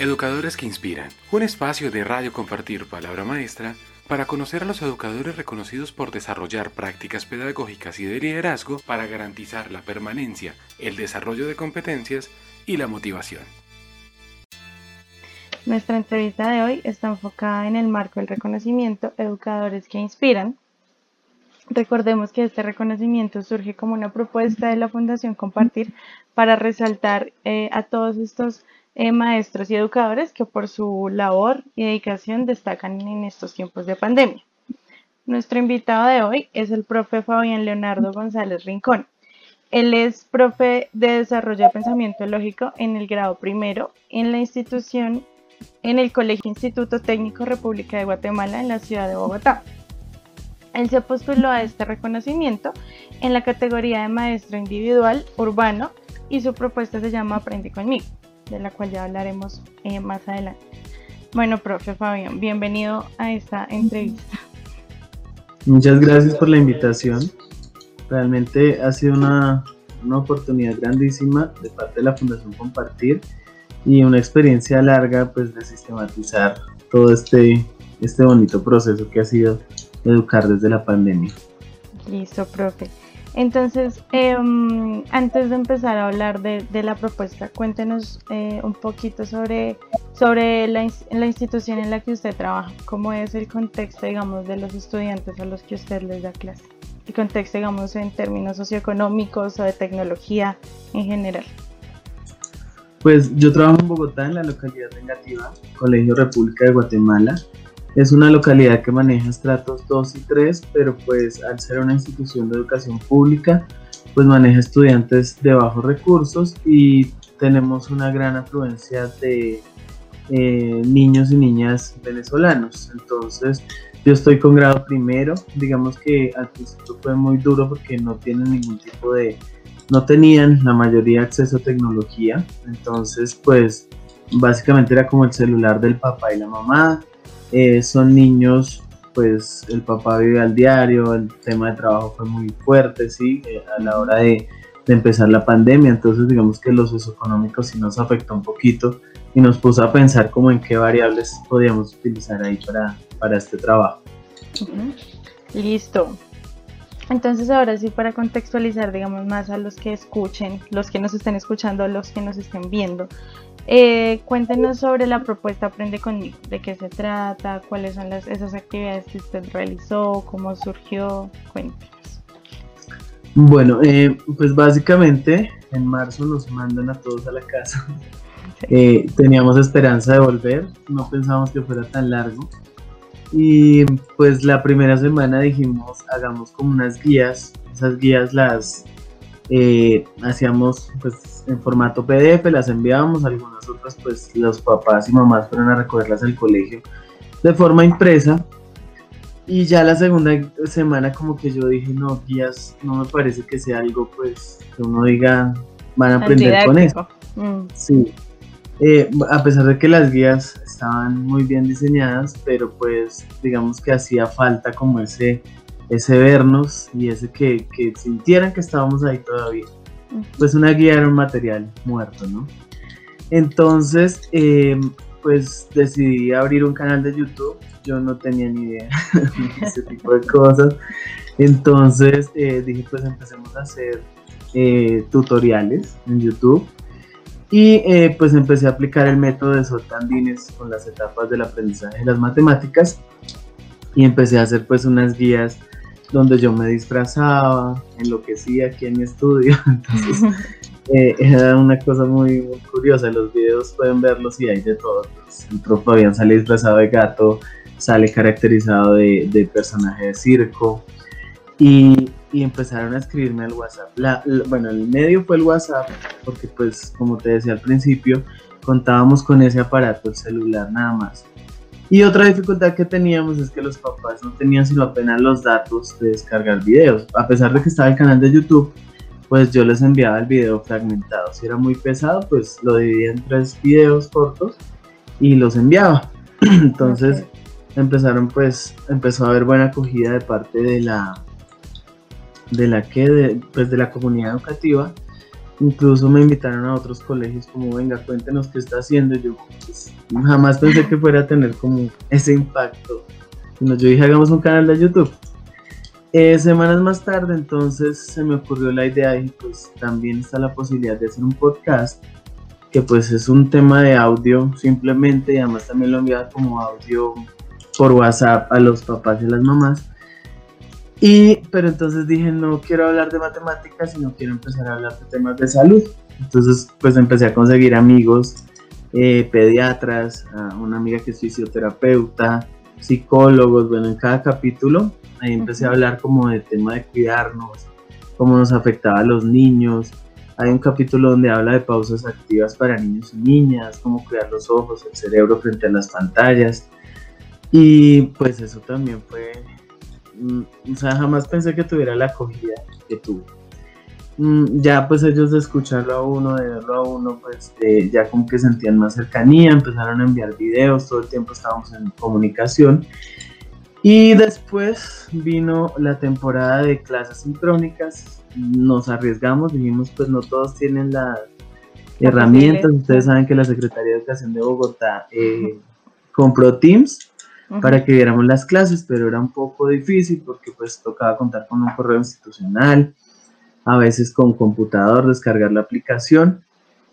Educadores que Inspiran, un espacio de radio compartir palabra maestra para conocer a los educadores reconocidos por desarrollar prácticas pedagógicas y de liderazgo para garantizar la permanencia, el desarrollo de competencias y la motivación. Nuestra entrevista de hoy está enfocada en el marco del reconocimiento Educadores que Inspiran. Recordemos que este reconocimiento surge como una propuesta de la Fundación Compartir para resaltar eh, a todos estos eh, maestros y educadores que por su labor y dedicación destacan en estos tiempos de pandemia. Nuestro invitado de hoy es el profe Fabián Leonardo González Rincón. Él es profe de desarrollo de pensamiento lógico en el grado primero en la institución, en el Colegio Instituto Técnico República de Guatemala en la ciudad de Bogotá. Él se postuló a este reconocimiento en la categoría de maestro individual urbano y su propuesta se llama Aprende conmigo de la cual ya hablaremos eh, más adelante. Bueno, profe Fabián, bienvenido a esta entrevista. Muchas gracias por la invitación. Realmente ha sido una, una oportunidad grandísima de parte de la Fundación Compartir y una experiencia larga pues de sistematizar todo este, este bonito proceso que ha sido educar desde la pandemia. Listo, profe. Entonces, em, antes de empezar a hablar de, la propuesta, cuéntenos eh, un poquito sobre, la, institución en la que usted trabaja, cómo es el contexto, digamos, de los estudiantes a los que usted les da clase, el contexto, digamos, en términos socioeconómicos o de tecnología en general. Pues yo trabajo en Bogotá, en la localidad negativa, Colegio República de Guatemala. Es una localidad que maneja estratos 2 y 3, pero pues al ser una institución de educación pública, pues maneja estudiantes de bajos recursos y tenemos una gran afluencia de eh, niños y niñas venezolanos. Entonces, yo estoy con grado primero, digamos que al principio fue muy duro porque no tienen ningún tipo de, no tenían la mayoría acceso a tecnología, entonces pues básicamente era como el celular del papá y la mamá, eh, son niños, pues el papá vive al diario, el tema de trabajo fue muy fuerte, sí, eh, a la hora de, empezar la pandemia, entonces digamos que los socioeconómicos sí nos afectó un poquito y nos puso a pensar como en qué variables podíamos utilizar ahí para, para este trabajo. Listo. Entonces ahora sí para contextualizar, digamos, más a los que escuchen, los que nos estén escuchando, los que nos estén viendo, eh, cuéntenos sobre la propuesta Aprende conmigo, de qué se trata, cuáles son las, esas actividades que usted realizó, cómo surgió, cuéntenos. Bueno, eh, pues básicamente en marzo nos mandan a todos a la casa. Eh, teníamos esperanza de volver, no pensábamos que fuera tan largo. Y pues la primera semana dijimos, hagamos como unas guías, esas guías las eh, hacíamos pues en formato PDF, las enviábamos, algunas otras pues los papás y mamás fueron a recogerlas al colegio de forma impresa. Y ya la segunda semana como que yo dije, no, guías, no me parece que sea algo pues que uno diga, van a aprender con eso. Mm. Sí. Eh, a pesar de que las guías estaban muy bien diseñadas, pero pues digamos que hacía falta como ese ese vernos y ese que, que sintieran que estábamos ahí todavía. Pues una guía era un material muerto, ¿no? Entonces, eh, pues decidí abrir un canal de YouTube. Yo no tenía ni idea de ese tipo de cosas. Entonces eh, dije, pues empecemos a hacer eh, tutoriales en YouTube. Y pues empecé a aplicar el método de Sotandines con las etapas del aprendizaje de las matemáticas. Y empecé a hacer pues unas guías donde yo me disfrazaba, enloquecía aquí en mi estudio. Entonces, eh, era una cosa muy, curiosa. Los videos pueden verlos y hay de todo. Pues, el profe sale disfrazado de gato, sale caracterizado de, personaje de circo. Y, empezaron a escribirme al WhatsApp. bueno, el medio fue el WhatsApp, porque pues como te decía al principio, contábamos con ese aparato, el celular nada más. Y otra dificultad que teníamos es que los papás no tenían sino apenas los datos de descargar videos. A pesar de que estaba el canal de YouTube, pues yo les enviaba el video fragmentado. Si era muy pesado, pues lo dividía en tres videos cortos y los enviaba. Entonces empezaron pues, empezó a haber buena acogida de parte de la, de la que, pues de la comunidad educativa. Incluso me invitaron a otros colegios como, venga, cuéntenos qué está haciendo. Yo pues, jamás pensé que fuera a tener como ese impacto. yo dije, hagamos un canal de YouTube. Eh, semanas más tarde entonces se me ocurrió la idea y pues también está la posibilidad de hacer un podcast que pues es un tema de audio simplemente y además también lo enviaba como audio por WhatsApp a los papás y las mamás y, pero entonces dije, no quiero hablar de matemáticas, sino quiero empezar a hablar de temas de salud. Entonces, pues empecé a conseguir amigos, eh, pediatras, una amiga que es fisioterapeuta, psicólogos, bueno, en cada capítulo ahí empecé a hablar como de tema de cuidarnos, cómo nos afectaba a los niños. Hay un capítulo donde habla de pausas activas para niños y niñas, cómo cuidar los ojos, el cerebro frente a las pantallas. Y pues eso también fue o sea, jamás pensé que tuviera la acogida que tuvo. Mm, ya pues ellos de escucharlo a uno, de verlo a uno, pues ya como que sentían más cercanía, empezaron a enviar videos, todo el tiempo estábamos en comunicación. Y después vino la temporada de clases sincrónicas, nos arriesgamos, dijimos pues no todos tienen las herramientas, ustedes saben que la Secretaría de Educación de Bogotá eh, compró Teams para que viéramos las clases, pero era un poco difícil porque pues tocaba contar con un correo institucional, a veces con computador, descargar la aplicación.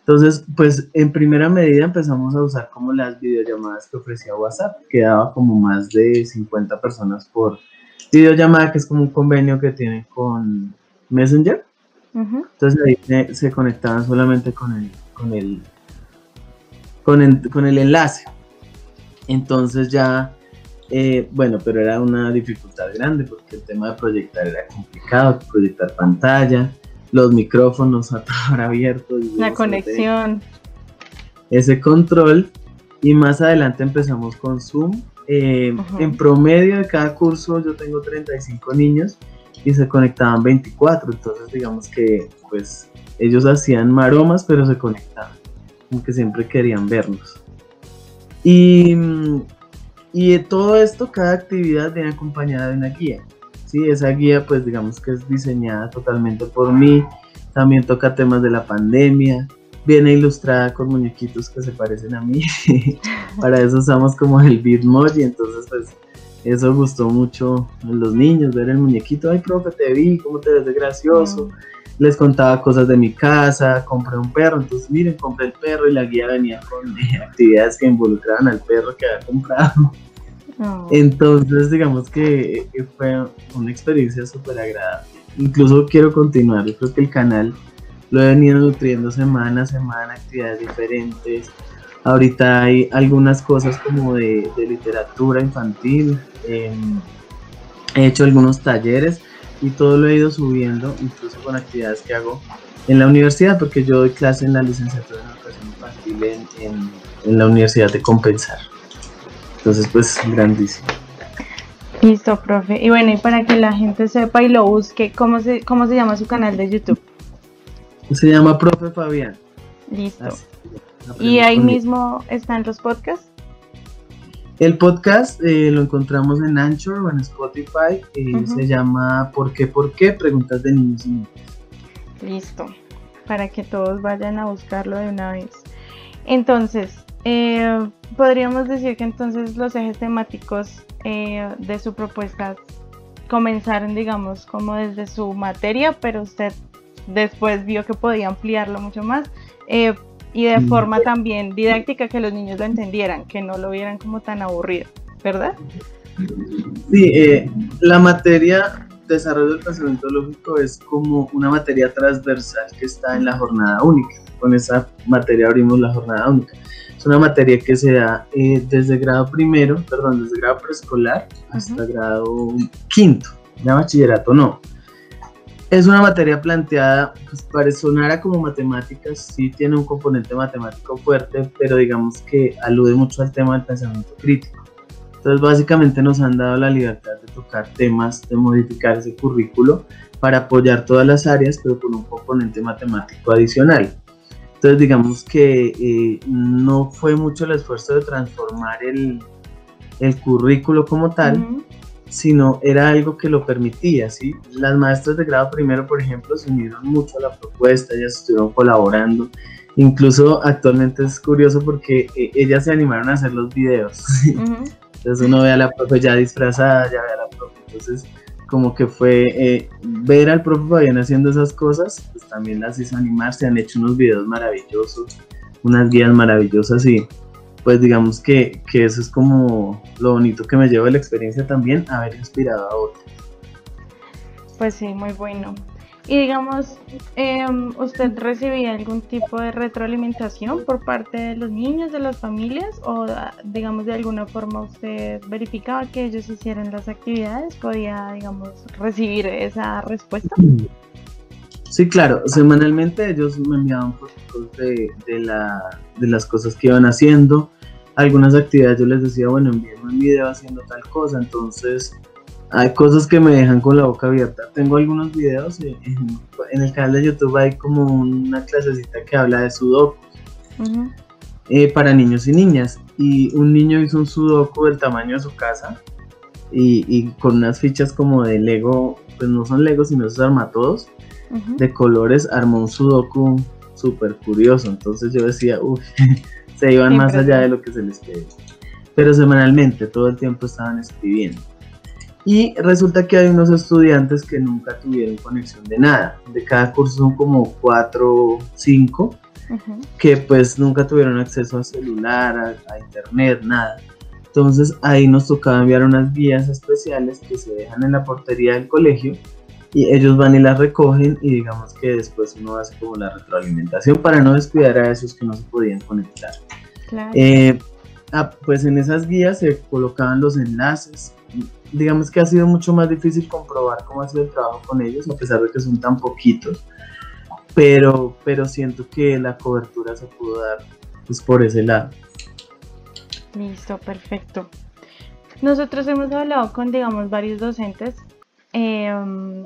Entonces, pues en primera medida empezamos a usar como las videollamadas que ofrecía WhatsApp, que daba como más de 50 personas por videollamada, que es como un convenio que tiene con Messenger. Entonces ahí se, conectaban solamente con el, con el, con el, con el enlace. Entonces ya eh, bueno, pero era una dificultad grande porque el tema de proyectar era complicado, proyectar pantalla, los micrófonos a todo abiertos. La conexión. Ese control. Y más adelante empezamos con Zoom. Eh, en promedio de cada curso yo tengo 35 niños y se conectaban 24. Entonces digamos que pues ellos hacían maromas pero se conectaban. Aunque siempre querían vernos. Y mm, y de todo esto, cada actividad viene acompañada de una guía. ¿sí? Esa guía, pues digamos que es diseñada totalmente por mí. También toca temas de la pandemia. Viene ilustrada con muñequitos que se parecen a mí. Para eso usamos como el Bitmoji. Entonces, pues eso gustó mucho a los niños, ver el muñequito. Ay, profe, te vi, cómo te ves de gracioso. Mm. Les contaba cosas de mi casa, compré un perro, entonces miren, compré el perro y la guía venía con actividades que involucraban al perro que había comprado. Entonces, digamos que, fue una experiencia súper agradable. Incluso quiero continuar, yo creo que el canal lo he venido nutriendo semana a semana, actividades diferentes. Ahorita hay algunas cosas como de, literatura infantil. Em, he hecho algunos talleres y todo lo he ido subiendo, incluso con actividades que hago en la universidad, porque yo doy clase en la licenciatura en educación infantil en, en la Universidad de Compensar. Entonces, pues, grandísimo. Listo, profe. Y bueno, y para que la gente sepa y lo busque, ¿cómo se, cómo se llama su canal de YouTube? Se llama Profe Fabián. Listo. ¿Y ahí mismo están los podcasts? El podcast eh, lo encontramos en Anchor o en Spotify. Eh, se llama ¿Por qué? ¿Por qué? Preguntas de niños y niñas. Listo. Para que todos vayan a buscarlo de una vez. Entonces, eh, podríamos decir que entonces los ejes temáticos eh, de su propuesta comenzaron, digamos, como desde su materia, pero usted después vio que podía ampliarlo mucho más eh, y de forma también didáctica que los niños lo entendieran, que no lo vieran como tan aburrido, ¿verdad? Sí, la materia desarrollo del pensamiento lógico es como una materia transversal que está en la jornada única. Con esa materia abrimos la jornada única una materia que se da eh, desde grado primero, perdón, desde grado preescolar hasta grado quinto, ya bachillerato no. Es una materia planteada, pues para sonar como matemáticas, sí tiene un componente matemático fuerte, pero digamos que alude mucho al tema del pensamiento crítico. Entonces básicamente nos han dado la libertad de tocar temas, de modificar ese currículo para apoyar todas las áreas, pero con un componente matemático adicional. Entonces digamos que eh, no fue mucho el esfuerzo de transformar el, el currículo como tal, sino era algo que lo permitía, ¿sí? Las maestras de grado primero, por ejemplo, se unieron mucho a la propuesta, ellas estuvieron colaborando, incluso actualmente es curioso porque eh, ellas se animaron a hacer los videos, entonces uno ve a la profe ya disfrazada, ya ve a la profe, entonces como que fue eh, ver al profe Fabián haciendo esas cosas, pues también las hizo animar, se han hecho unos videos maravillosos, unas guías maravillosas y pues digamos que, eso es como lo bonito que me llevo de la experiencia también, haber inspirado a otros. Pues sí, muy bueno. Y digamos, em, ¿usted recibía algún tipo de retroalimentación por parte de los niños, de las familias? ¿O digamos de alguna forma usted verificaba que ellos hicieran las actividades? ¿Podía, digamos, recibir esa respuesta? Sí, claro, semanalmente ellos me enviaban fotos de, de, la, de las cosas que iban haciendo algunas actividades yo les decía, bueno, envíenme un video haciendo tal cosa, entonces hay cosas que me dejan con la boca abierta. Tengo algunos videos, en, el canal de YouTube hay como una clasecita que habla de sudoku eh, para niños y niñas. Y un niño hizo un sudoku del tamaño de su casa y, con unas fichas como de Lego, pues no son Lego, sino esos armatodos de colores, armó un sudoku súper curioso. Entonces yo decía, uff, se iban más allá de lo que se les pedía. Pero semanalmente, todo el tiempo estaban escribiendo. Y resulta que hay unos estudiantes que nunca tuvieron conexión de nada. De cada curso son como cuatro o cinco que pues nunca tuvieron acceso a celular, a, internet, nada. Entonces ahí nos tocaba enviar unas guías especiales que se dejan en la portería del colegio y ellos van y las recogen y digamos que después uno hace como la retroalimentación para no descuidar a esos que no se podían conectar. Eh, ah, pues en esas guías se colocaban los enlaces. Digamos que ha sido mucho más difícil comprobar cómo ha sido el trabajo con ellos, a pesar de que son tan poquitos. Pero, pero siento que la cobertura se pudo dar pues, por ese lado. Listo, perfecto. Nosotros hemos hablado con, digamos, varios docentes em,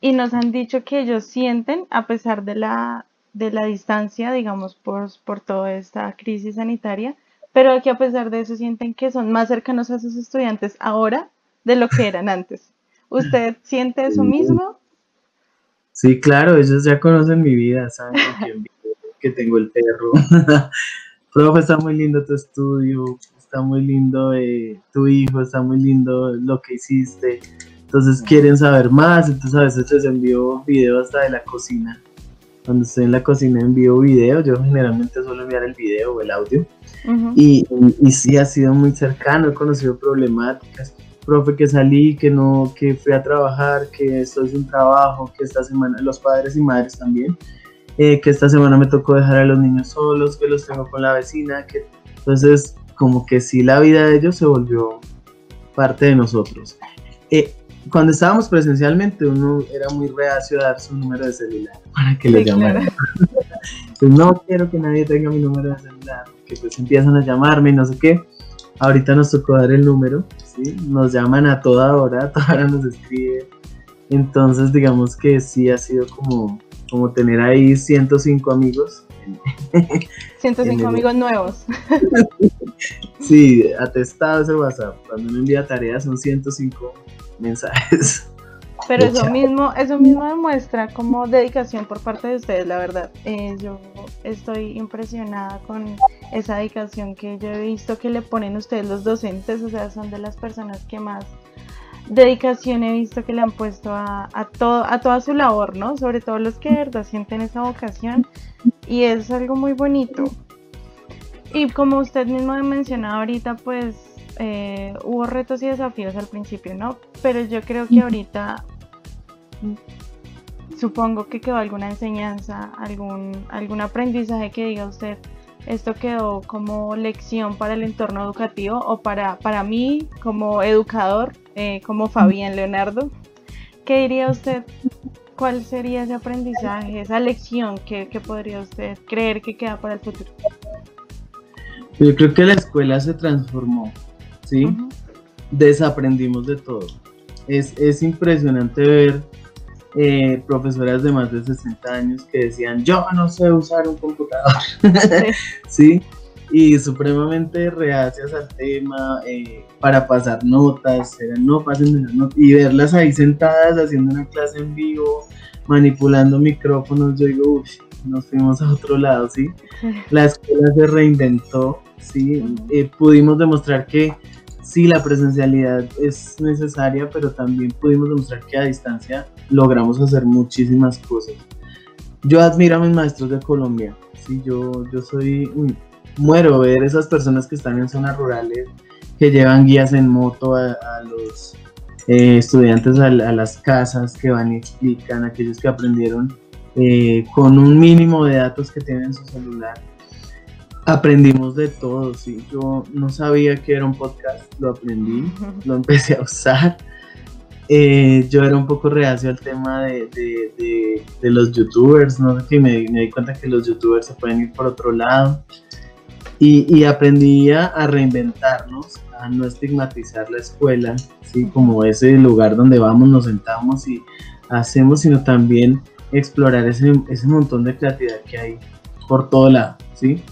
y nos han dicho que ellos sienten, a pesar de la de la distancia, digamos, por, por toda esta crisis sanitaria, pero que a pesar de eso sienten que son más cercanos a sus estudiantes ahora de lo que eran antes. ¿Usted siente eso mismo? Sí, claro, ellos ya conocen mi vida, saben que tengo el perro. Profe, está muy lindo tu estudio, está muy lindo eh, tu hijo, está muy lindo lo que hiciste. Entonces quieren saber más, entonces a veces les envío videos hasta de la cocina cuando estoy en la cocina envío video, yo generalmente suelo enviar el video o el audio. y, y, sí ha sido muy cercano, he conocido problemáticas. Profe, que salí, que no, que fui a trabajar, que estoy sin trabajo, que esta semana, los padres y madres también, eh, que esta semana me tocó dejar a los niños solos, que los tengo con la vecina, que entonces como que sí la vida de ellos se volvió parte de nosotros. Eh, cuando estábamos presencialmente uno era muy reacio a dar su número de celular para que le llamaran. pues no quiero que nadie tenga mi número de celular, que pues empiezan a llamarme y no sé qué. Ahorita nos tocó dar el número, ¿sí? Nos llaman a toda hora, a toda hora nos escriben. Entonces digamos que sí ha sido como, como tener ahí 105 amigos. 105 amigos nuevos. sí, atestado ese WhatsApp. Cuando uno envía tareas son 105 mensajes. Pero eso mismo, eso mismo demuestra como dedicación por parte de ustedes, la verdad. Eh, yo estoy impresionada con esa dedicación que yo he visto que le ponen ustedes los docentes, o sea, son de las personas que más dedicación he visto que le han puesto a, a, todo, a toda su labor, ¿no? Sobre todo los que de verdad sienten esa vocación y es algo muy bonito. Y como usted mismo mencionado ahorita, pues eh, hubo retos y desafíos al principio, ¿no? Pero yo creo que ahorita supongo que quedó alguna enseñanza, algún, algún aprendizaje que diga usted, esto quedó como lección para el entorno educativo o para, para mí como educador, eh, como Fabián Leonardo. ¿Qué diría usted? ¿Cuál sería ese aprendizaje, esa lección que, que podría usted creer que queda para el futuro? Yo creo que la escuela se transformó ¿sí? Desaprendimos de todo. Es, es impresionante ver eh, profesoras de más de 60 años que decían, yo no sé usar un computador, ¿sí? y supremamente reacias al tema, eh, para pasar notas, eran no pasen de las notas, y verlas ahí sentadas haciendo una clase en vivo, manipulando micrófonos, yo digo, uff, nos fuimos a otro lado, ¿sí? La escuela se reinventó, ¿sí? Eh, pudimos demostrar que sí, la presencialidad es necesaria, pero también pudimos demostrar que a distancia logramos hacer muchísimas cosas. Yo admiro a mis maestros de Colombia, sí, yo, yo soy muero ver esas personas que están en zonas rurales, que llevan guías en moto a, los eh, estudiantes a, las casas, que van y explican, aquellos que aprendieron eh, con un mínimo de datos que tienen en su celular. Aprendimos de todo, sí. Yo no sabía que era un podcast, lo aprendí, lo empecé a usar. Eh, yo era un poco reacio al tema de, de, los youtubers, no sé me, me di cuenta que los youtubers se pueden ir por otro lado. Y, aprendí a, reinventarnos, a no estigmatizar la escuela, ¿sí? como ese lugar donde vamos, nos sentamos y hacemos, sino también explorar ese, ese montón de creatividad que hay por todo lado. ¿sí?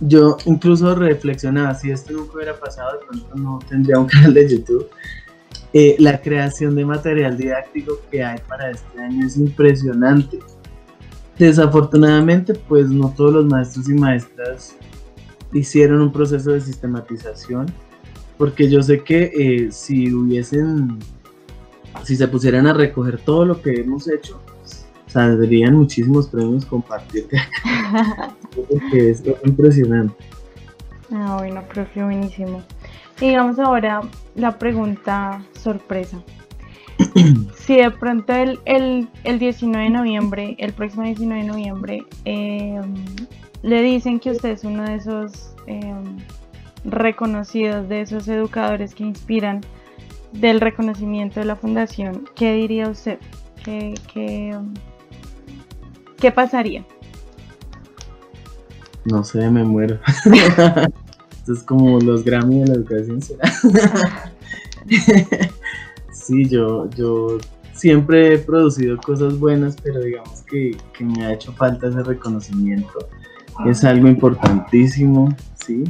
Yo incluso reflexionaba, si esto nunca hubiera pasado, de pronto no tendría un canal de YouTube. Eh, la creación de material didáctico que hay para este año es impresionante. Desafortunadamente, pues no todos los maestros y maestras hicieron un proceso de sistematización, porque yo sé que eh, si hubiesen, si se pusieran a recoger todo lo que hemos hecho, saldrían muchísimos premios compartirte acá, porque es impresionante. Ah, bueno, profe, buenísimo. Y digamos ahora la pregunta sorpresa. si de pronto el, el, el, 19 de noviembre, el próximo 19 de noviembre, eh, le dicen que usted es uno de esos em, reconocidos, de esos educadores que inspiran del reconocimiento de la fundación, ¿qué diría usted? ¿Qué, qué, qué pasaría? No sé, me muero. Esto es como los Grammy de la educación. sí, yo, yo siempre he producido cosas buenas, pero digamos que, que me ha hecho falta ese reconocimiento es algo importantísimo, ¿sí?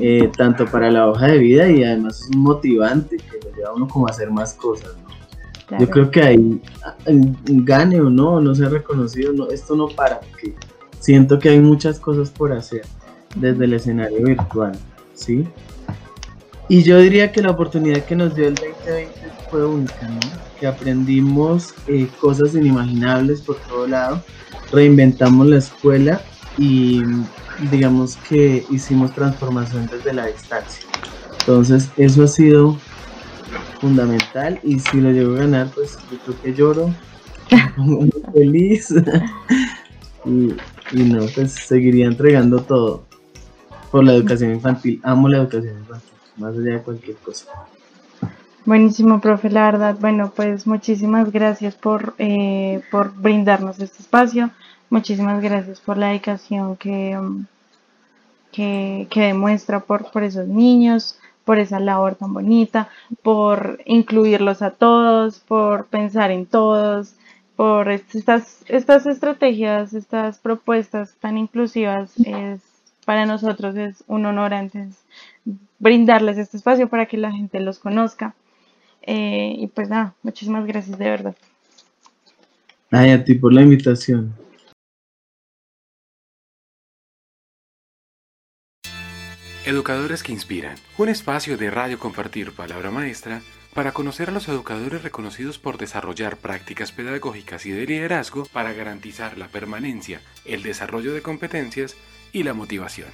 Eh, tanto para la hoja de vida y además es un motivante que lo lleva a uno como a hacer más cosas, ¿no? Yo creo que ahí, gane o no, no sea reconocido, no, esto no para, porque siento que hay muchas cosas por hacer desde el escenario virtual, ¿sí? Y yo diría que la oportunidad que nos dio el 2020 fue única, ¿no? Que aprendimos eh, cosas inimaginables por todo lado, reinventamos la escuela y digamos que hicimos transformación desde la distancia. Entonces eso ha sido fundamental y si lo llego a ganar pues yo creo que lloro, muy feliz y, y, no pues seguiría entregando todo por la educación infantil. Amo la educación infantil, más allá de cualquier cosa. Buenísimo, profe, la verdad. Bueno, pues muchísimas gracias por, eh, por brindarnos este espacio. Muchísimas gracias por la dedicación que, um, que, demuestra por, por esos niños, por esa labor tan bonita, por incluirlos a todos, por pensar en todos, por estas, estas estrategias, estas propuestas tan inclusivas. Es, para nosotros es un honor antes brindarles este espacio para que la gente los conozca. Eh, y pues nada, muchísimas gracias de verdad. Ay, a ti por la invitación. Educadores que Inspiran, un espacio de radio compartir palabra maestra para conocer a los educadores reconocidos por desarrollar prácticas pedagógicas y de liderazgo para garantizar la permanencia, el desarrollo de competencias y la motivación.